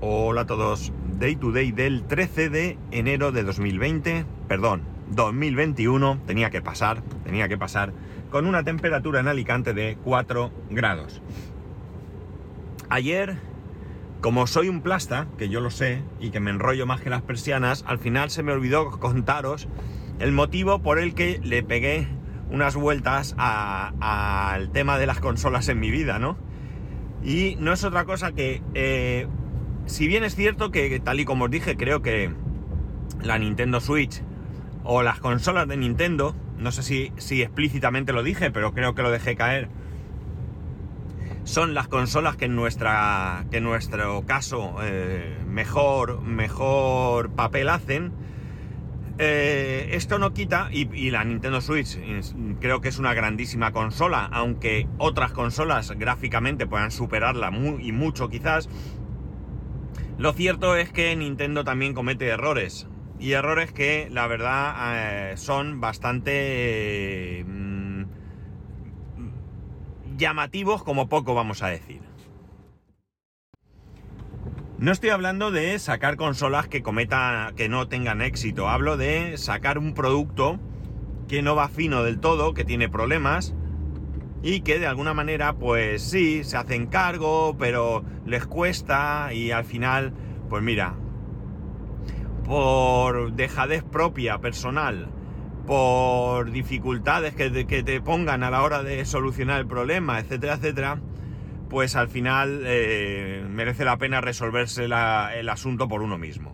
Hola a todos. Day to day del 13 de enero de 2020, perdón, 2021, tenía que pasar, tenía que pasar, con una temperatura en Alicante de 4 grados. Ayer, como soy un plasta, que yo lo sé, y que me enrollo más que las persianas, al final se me olvidó contaros el motivo por el que le pegué unas vueltas al tema de las consolas en mi vida, ¿no? Y no es otra cosa que eh, si bien es cierto que, tal y como os dije, creo que la Nintendo Switch o las consolas de Nintendo, no sé si, explícitamente lo dije, pero creo que lo dejé caer, son las consolas que en, que en nuestro caso eh, mejor, mejor papel hacen. Eh, esto no quita, y, la Nintendo Switch creo que es una grandísima consola, aunque otras consolas gráficamente puedan superarla y mucho quizás, lo cierto es que Nintendo también comete errores. Y errores que la verdad eh, son bastante mm, llamativos como poco vamos a decir. No estoy hablando de sacar consolas que cometan, que no tengan éxito. Hablo de sacar un producto que no va fino del todo, que tiene problemas y que de alguna manera, pues sí, se hacen cargo, pero les cuesta y al final, pues mira, por dejadez propia, personal, por dificultades que te, que te pongan a la hora de solucionar el problema, etcétera, etcétera, pues al final eh, merece la pena resolverse el asunto por uno mismo.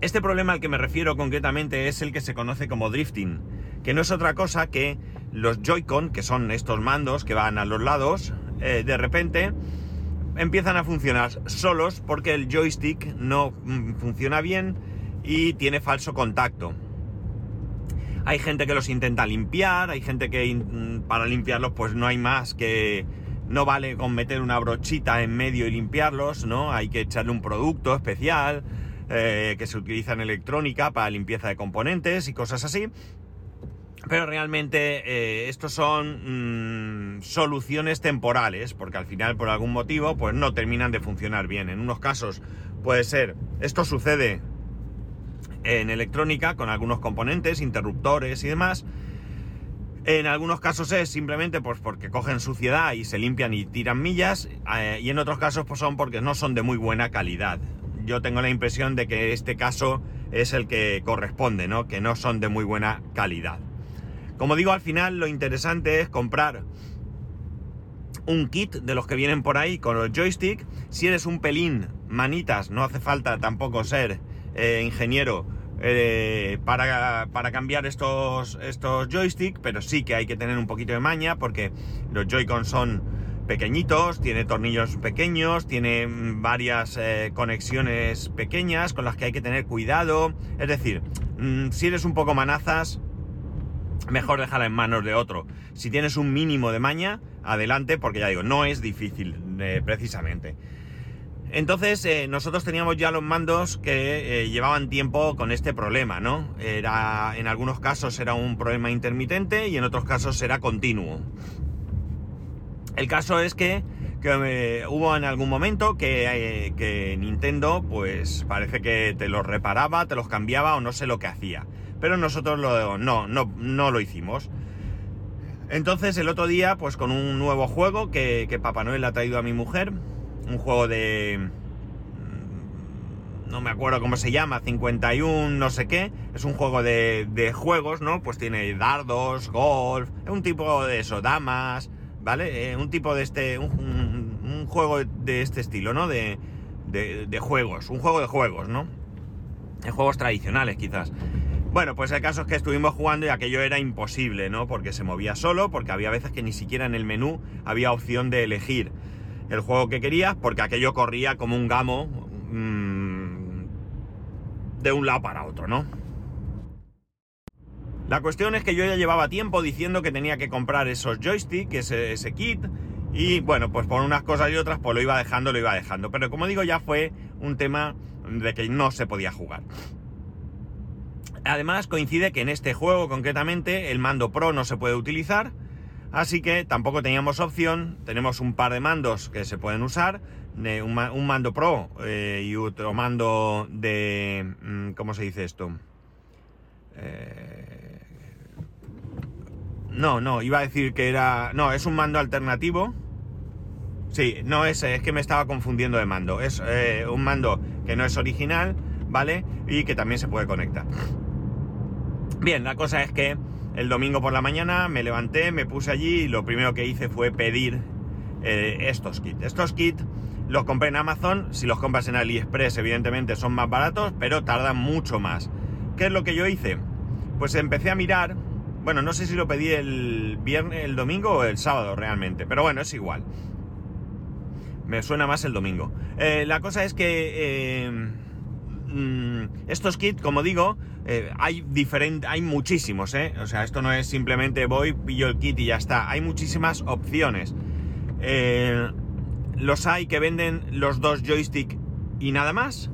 Este problema al que me refiero concretamente es el que se conoce como drifting, que no es otra cosa que los Joy-Con, que son estos mandos que van a los lados, eh, de repente empiezan a funcionar solos porque el joystick no mm, funciona bien y tiene falso contacto. Hay gente que los intenta limpiar, hay gente que mm, para limpiarlos pues no hay más que... No vale con meter una brochita en medio y limpiarlos, ¿no? Hay que echarle un producto especial eh, que se utiliza en electrónica para limpieza de componentes y cosas así. Pero realmente eh, estos son mm, soluciones temporales, porque al final por algún motivo pues no terminan de funcionar bien. En unos casos puede ser, esto sucede en electrónica con algunos componentes, interruptores y demás. En algunos casos es simplemente pues porque cogen suciedad y se limpian y tiran millas, eh, y en otros casos pues son porque no son de muy buena calidad. Yo tengo la impresión de que este caso es el que corresponde, ¿no? Que no son de muy buena calidad. Como digo, al final lo interesante es comprar un kit de los que vienen por ahí con los joystick. Si eres un pelín manitas, no hace falta tampoco ser eh, ingeniero eh, para, cambiar estos, estos joysticks, pero sí que hay que tener un poquito de maña porque los Joy-Con son pequeñitos, tiene tornillos pequeños, tiene varias eh, conexiones pequeñas con las que hay que tener cuidado. Es decir, mm, si eres un poco manazas, mejor dejarla en manos de otro. Si tienes un mínimo de maña, adelante, porque ya digo, no es difícil eh, precisamente. Entonces, eh, nosotros teníamos ya los mandos que eh, llevaban tiempo con este problema, ¿no? Era, en algunos casos era un problema intermitente y en otros casos era continuo. El caso es que, hubo en algún momento que, que Nintendo, pues parece que te los reparaba, te los cambiaba o no sé lo que hacía pero nosotros lo, no, no, no lo hicimos. Entonces el otro día, pues con un nuevo juego que, que Papá Noel ha traído a mi mujer, un juego de... Mm, no me acuerdo cómo se llama, 51 no sé qué, es un juego de, de juegos, ¿no? Pues tiene dardos, golf, un tipo de eso, damas, ¿vale? Eh, un tipo de este, un, un, juego de este estilo, ¿no? De, de, de juegos, un juego de juegos, ¿no? De juegos tradicionales quizás. Bueno, pues el caso es que estuvimos jugando y aquello era imposible, ¿no? Porque se movía solo, porque había veces que ni siquiera en el menú había opción de elegir el juego que querías, porque aquello corría como un gamo mmm, de un lado para otro, ¿no? La cuestión es que yo ya llevaba tiempo diciendo que tenía que comprar esos joysticks, ese, ese kit, y bueno, pues por unas cosas y otras, pues lo iba dejando, lo iba dejando. Pero como digo, ya fue un tema de que no se podía jugar. Además coincide que en este juego concretamente el mando Pro no se puede utilizar, así que tampoco teníamos opción, tenemos un par de mandos que se pueden usar, un mando pro eh, y otro mando de... mm, ¿Cómo se dice esto? Eh, no, no, iba a decir que era... No, es un mando alternativo. Sí, no es, es que me estaba confundiendo de mando. Es eh, un mando que no es original, ¿vale? Y que también se puede conectar. Bien, la cosa es que el domingo por la mañana me levanté, me puse allí y lo primero que hice fue pedir eh, estos kits. Estos kits los compré en Amazon, si los compras en AliExpress evidentemente son más baratos, pero tardan mucho más. ¿Qué es lo que yo hice? Pues empecé a mirar, bueno, no sé si lo pedí el viernes, el domingo o el sábado realmente, pero bueno, es igual. Me suena más el domingo. Eh, la cosa es que eh, estos kits, como digo, eh, hay diferente, hay muchísimos, ¿eh? O sea, esto no es simplemente voy, pillo el kit y ya está. Hay muchísimas opciones. Eh, los hay que venden los dos joystick y nada más.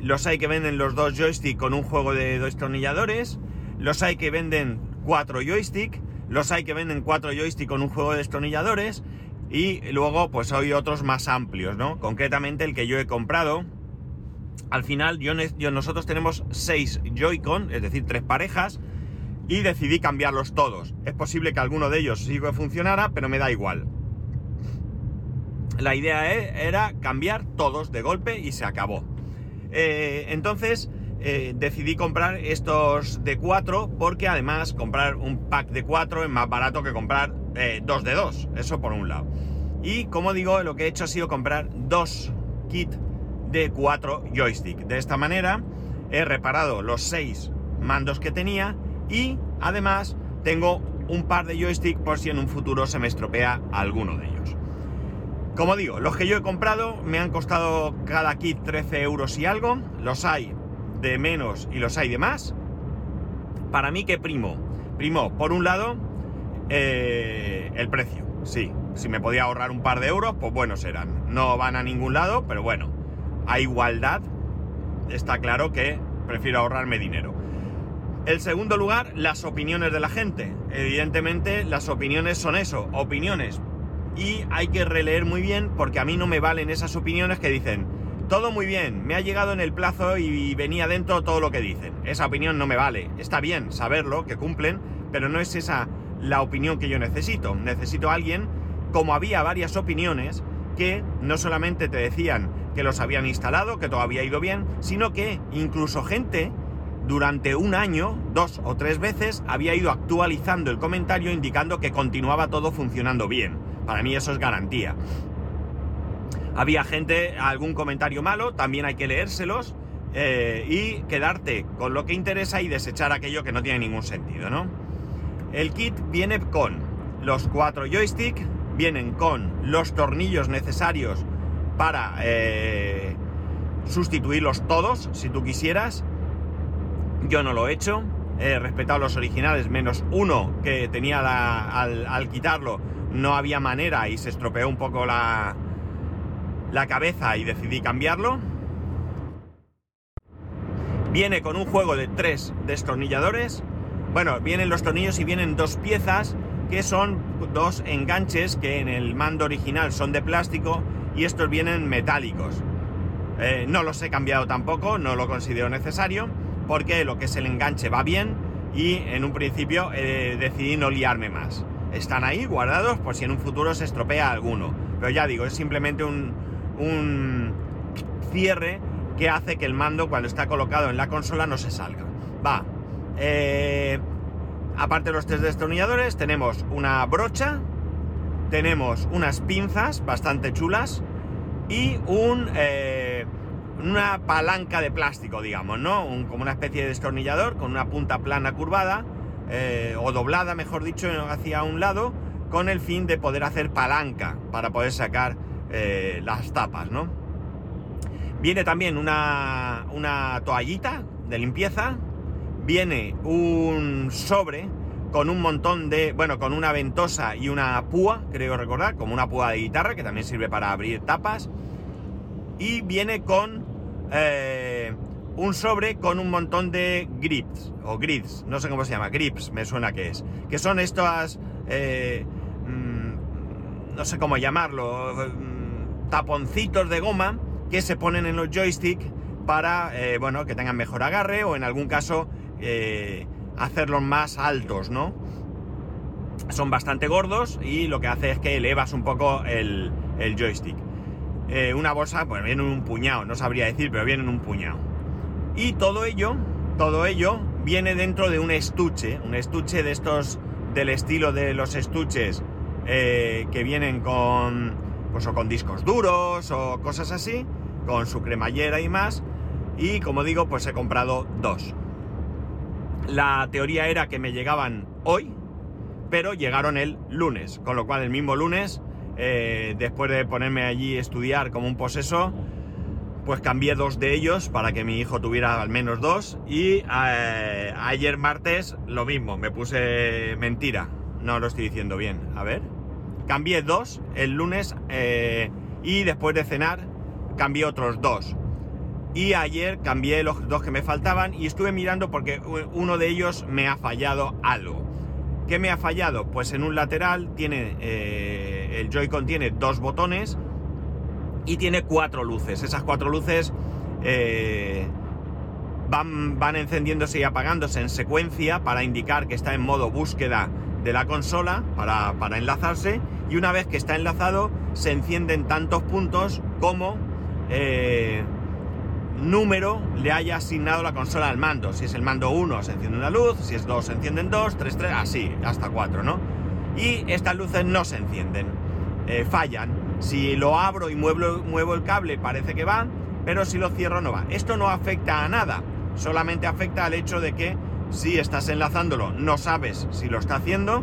Los hay que venden los dos joystick con un juego de destornilladores. Los hay que venden cuatro joystick. Los hay que venden cuatro joystick con un juego de destornilladores. Y luego, pues hay otros más amplios, ¿no? Concretamente el que yo he comprado. Al final, yo, nosotros tenemos seis Joy-Con, es decir, tres parejas. Y decidí cambiarlos todos. Es posible que alguno de ellos sí funcionara, pero me da igual. La idea e- era cambiar todos de golpe y se acabó. Eh, entonces eh, decidí comprar estos de 4 porque además comprar un pack de 4 es más barato que comprar eh, dos de 2. Eso por un lado. Y como digo, lo que he hecho ha sido comprar dos kits de 4 joystick. De esta manera he reparado los 6 mandos que tenía y además tengo un par de joystick por si en un futuro se me estropea alguno de ellos. Como digo, los que yo he comprado me han costado cada kit 13 euros y algo. Los hay de menos y los hay de más. Para mí, ¿qué primo? Primo, por un lado, eh, el precio. Sí, si me podía ahorrar un par de euros, pues buenos serán. No van a ningún lado, pero bueno, a igualdad está claro que prefiero ahorrarme dinero. El segundo lugar, las opiniones de la gente. Evidentemente, las opiniones son eso, opiniones y hay que releer muy bien porque a mí no me valen esas opiniones que dicen todo muy bien, me ha llegado en el plazo y venía dentro todo lo que dicen. Esa opinión no me vale. Está bien saberlo, que cumplen, pero no es esa la opinión que yo necesito. Necesito a alguien, como había varias opiniones, que no solamente te decían que los habían instalado, que todo había ido bien, sino que incluso gente durante un año, dos o tres veces, había ido actualizando el comentario indicando que continuaba todo funcionando bien. Para mí eso es garantía. Había gente, algún comentario malo, también hay que leérselos eh, y quedarte con lo que interesa y desechar aquello que no tiene ningún sentido, ¿no? El kit viene con los cuatro joystick, vienen con los tornillos necesarios para eh, sustituirlos todos, si tú quisieras. Yo no lo he hecho, he respetado los originales, menos uno que tenía la, al, al quitarlo no había manera y se estropeó un poco la, la cabeza y decidí cambiarlo. Viene con un juego de tres destornilladores. Bueno, vienen los tornillos y vienen dos piezas que son dos enganches que en el mando original son de plástico y estos vienen metálicos. Eh, no los he cambiado tampoco, no lo considero necesario porque lo que es el enganche va bien y en un principio eh, decidí no liarme más. Están ahí guardados por si en un futuro se estropea alguno. Pero ya digo, es simplemente un, cierre que hace que el mando cuando está colocado en la consola no se salga. Va. Eh, aparte de los tres destornilladores, tenemos una brocha, tenemos unas pinzas bastante chulas y un, eh, una palanca de plástico, digamos, ¿no? Un- como una especie de destornillador con una punta plana curvada eh, o doblada, mejor dicho, hacia un lado, con el fin de poder hacer palanca para poder sacar eh, las tapas, ¿no? Viene también una, una toallita de limpieza, viene un sobre con un montón de, bueno, con una ventosa y una púa, creo recordar, como una púa de guitarra, que también sirve para abrir tapas, y viene con eh, un sobre con un montón de grips, o grids, no sé cómo se llama, grips me suena que es, que son estas, eh, mm, no sé cómo llamarlo, mm, taponcitos de goma que se ponen en los joysticks para, eh, bueno, que tengan mejor agarre o en algún caso hacerlos más altos, ¿no? Son bastante gordos y lo que hace es que elevas un poco el, joystick. Eh, una bolsa, bueno, viene en un puñado, no sabría decir, pero viene en un puñado. Y todo ello, todo ello viene dentro de un estuche, un estuche de estos del estilo de los estuches que vienen con, pues, o con discos duros o cosas así, con su cremallera y más, y como digo, pues he comprado dos. La teoría era que me llegaban hoy, pero llegaron el lunes, con lo cual el mismo lunes, eh, después de ponerme allí a estudiar como un poseso, pues cambié dos de ellos para que mi hijo tuviera al menos dos y eh, ayer martes lo mismo, me puse mentira, no lo estoy diciendo bien, a ver, cambié dos el lunes eh, y después de cenar cambié otros dos. Y ayer cambié los dos que me faltaban y estuve mirando porque uno de ellos me ha fallado algo. ¿Qué me ha fallado? Pues en un lateral tiene eh, el Joy-Con tiene dos botones y tiene cuatro luces. Esas cuatro luces eh, van, van encendiéndose y apagándose en secuencia para indicar que está en modo búsqueda de la consola para, para enlazarse y una vez que está enlazado se encienden tantos puntos como eh, número le haya asignado la consola al mando. Si es el mando 1 se enciende una luz, si es 2 se encienden 2, 3, 3, así, hasta 4, ¿no? Y estas luces no se encienden, eh, fallan. Si lo abro y muevo, muevo el cable parece que va, pero si lo cierro no va. Esto no afecta a nada, solamente afecta al hecho de que si estás enlazándolo no sabes si lo está haciendo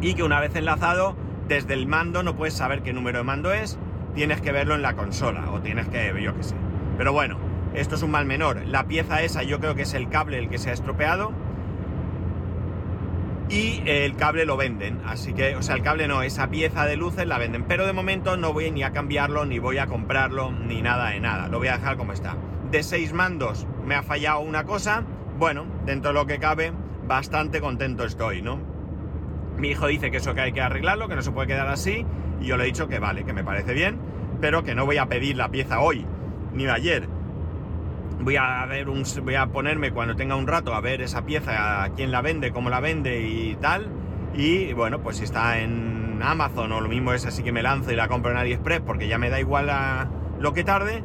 y que una vez enlazado desde el mando no puedes saber qué número de mando es, tienes que verlo en la consola o tienes que, yo qué sé. Pero bueno, esto es un mal menor. La pieza esa yo creo que es el cable el que se ha estropeado. Y el cable lo venden, así que, o sea, el cable no, esa pieza de luces la venden. Pero de momento no voy ni a cambiarlo, ni voy a comprarlo, ni nada de nada. Lo voy a dejar como está. De seis mandos me ha fallado una cosa. Bueno, dentro de lo que cabe, bastante contento estoy, ¿no? Mi hijo dice que eso que hay que arreglarlo, que no se puede quedar así. Y yo le he dicho que vale, que me parece bien, pero que no voy a pedir la pieza hoy ni ayer. Voy a ver un, voy a ponerme cuando tenga un rato a ver esa pieza, a quién la vende, cómo la vende y tal. Y bueno, pues si está en Amazon o lo mismo es así que me lanzo y la compro en AliExpress porque ya me da igual lo que tarde,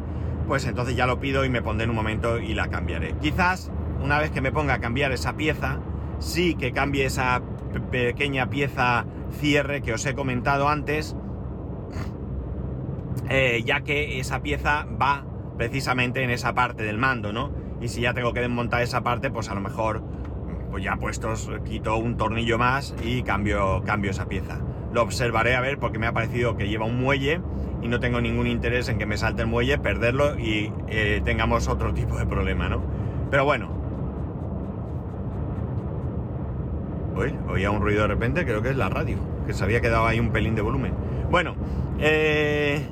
pues entonces ya lo pido y me pondré en un momento y la cambiaré. Quizás una vez que me ponga a cambiar esa pieza, sí que cambie esa pequeña pieza cierre que os he comentado antes, eh, ya que esa pieza va precisamente en esa parte del mando, ¿no? Y si ya tengo que desmontar esa parte, pues a lo mejor, pues ya puestos, quito un tornillo más y cambio, cambio esa pieza. Lo observaré a ver porque me ha parecido que lleva un muelle y no tengo ningún interés en que me salte el muelle, perderlo y eh, tengamos otro tipo de problema, ¿no? Pero bueno. Uy, oía un ruido de repente, creo que es la radio, que se había quedado ahí un pelín de volumen. Bueno, eh,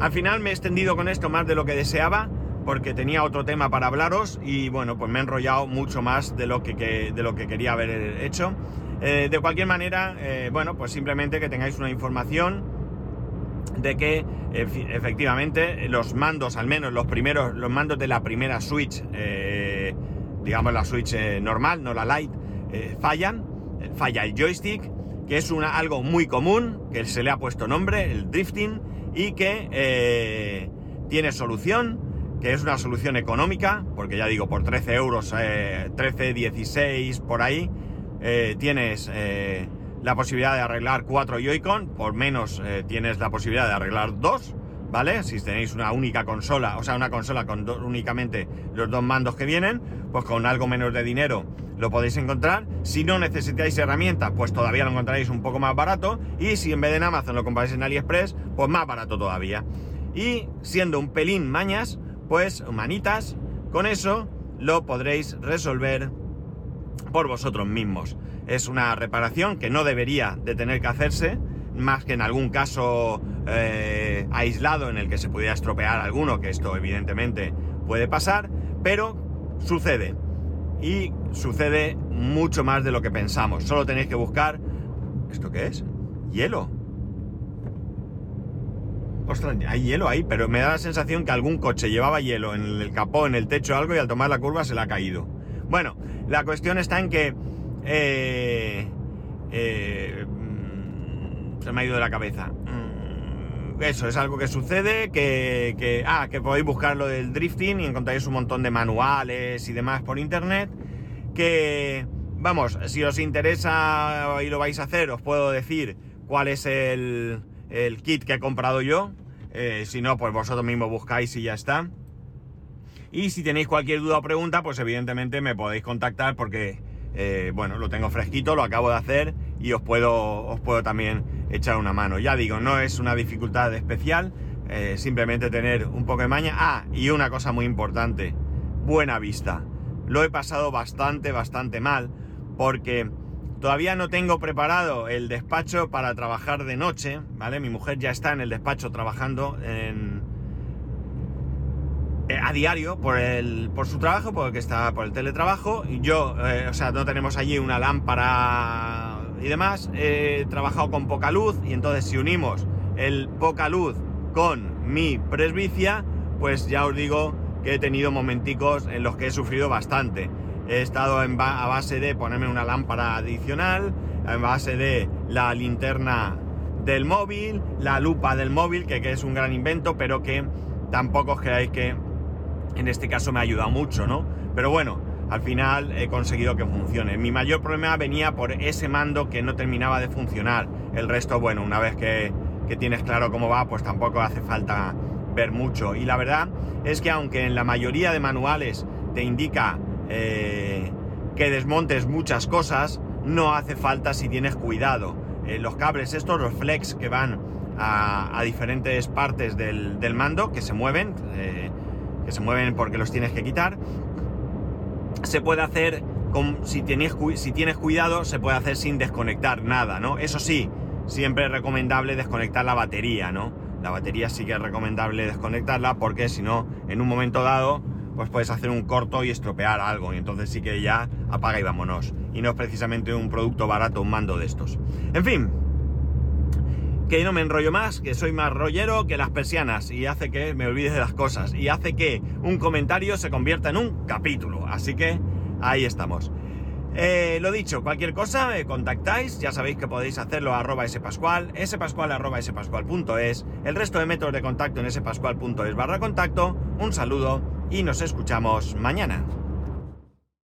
al final me he extendido con esto más de lo que deseaba, porque tenía otro tema para hablaros y bueno, pues me he enrollado mucho más de lo que, de lo que quería haber hecho. Eh, de cualquier manera, eh, bueno, pues simplemente que tengáis una información de que efectivamente los mandos, al menos los primeros, los mandos de la primera Switch, eh, digamos la Switch normal, no la Lite, fallan, falla el joystick, que es una, algo muy común, que se le ha puesto nombre, el drifting, y que eh, tiene solución, que es una solución económica, porque ya digo, por 13 euros, 13, eh, 16, por ahí, eh, tienes la posibilidad de arreglar 4 Joy-Con, por menos tienes la posibilidad de arreglar 2, ¿vale? Si tenéis una única consola, o sea, una consola con únicamente los dos mandos que vienen, pues con algo menos de dinero lo podéis encontrar. Si no necesitáis herramientas, pues todavía lo encontraréis un poco más barato. Y si en vez de en Amazon lo compráis en AliExpress, pues más barato todavía. Y siendo un pelín mañas, pues manitas, con eso lo podréis resolver por vosotros mismos. Es una reparación que no debería de tener que hacerse, más que en algún caso eh, aislado en el que se pudiera estropear alguno, que esto evidentemente puede pasar, pero sucede y sucede mucho más de lo que pensamos. Solo tenéis que buscar... ¿Esto qué es? Hielo. ostras, hay hielo ahí, pero me da la sensación que algún coche llevaba hielo en el capó, en el techo algo y al tomar la curva se le ha caído. Bueno, la cuestión está en que... Eh, eh, se me ha ido de la cabeza. Mm, eso es algo que sucede, que, ah, que podéis buscar lo del drifting y encontráis un montón de manuales y demás por internet. Que, vamos, si os interesa y lo vais a hacer, os puedo decir cuál es el, el kit que he comprado yo. Eh, si no, pues vosotros mismos buscáis y ya está. Y si tenéis cualquier duda o pregunta, pues evidentemente me podéis contactar porque, eh, bueno, lo tengo fresquito, lo acabo de hacer y os puedo, os puedo también echar una mano. Ya digo, no es una dificultad especial, eh, simplemente tener un poco de maña. Ah, y una cosa muy importante, buena vista. Lo he pasado bastante, bastante mal porque Todavía no tengo preparado el despacho para trabajar de noche, ¿vale? Mi mujer ya está en el despacho trabajando en, eh, a diario por, el, por su trabajo, porque está por el teletrabajo. Y yo, eh, o sea, no tenemos allí una lámpara y demás. He trabajado con poca luz y entonces si unimos el poca luz con mi presbicia, pues ya os digo que he tenido momenticos en los que he sufrido bastante. He estado en a base de ponerme una lámpara adicional, en base de la linterna del móvil, la lupa del móvil, que, es un gran invento, pero que tampoco os creáis que en este caso me ha ayudado mucho, ¿no? Pero bueno, al final he conseguido que funcione. Mi mayor problema venía por ese mando que no terminaba de funcionar. El resto, bueno, una vez que, que tienes claro cómo va, pues tampoco hace falta ver mucho. Y la verdad es que aunque en la mayoría de manuales te indica eh, que desmontes muchas cosas, no hace falta si tienes cuidado. Eh, los cables estos, los flex que van a, diferentes partes del, mando, que se mueven, eh, que se mueven porque los tienes que quitar, se puede hacer, con, si, tienes, si tienes cuidado, se puede hacer sin desconectar nada, ¿no? Eso sí, siempre es recomendable desconectar la batería, ¿no? La batería sí que es recomendable desconectarla porque si no, en un momento dado, pues puedes hacer un corto y estropear algo. Y entonces sí que ya apaga y vámonos. Y no es precisamente un producto barato, un mando de estos. En fin, que no me enrollo más, que soy más rollero que las persianas y hace que me olvide de las cosas y hace que un comentario se convierta en un capítulo. Así que ahí estamos. Eh, lo dicho, cualquier cosa me contactáis, ya sabéis que podéis hacerlo a arroba spascual, spascual arroba spascual.es, el resto de métodos de contacto en spascual.es barra contacto, un saludo y nos escuchamos mañana.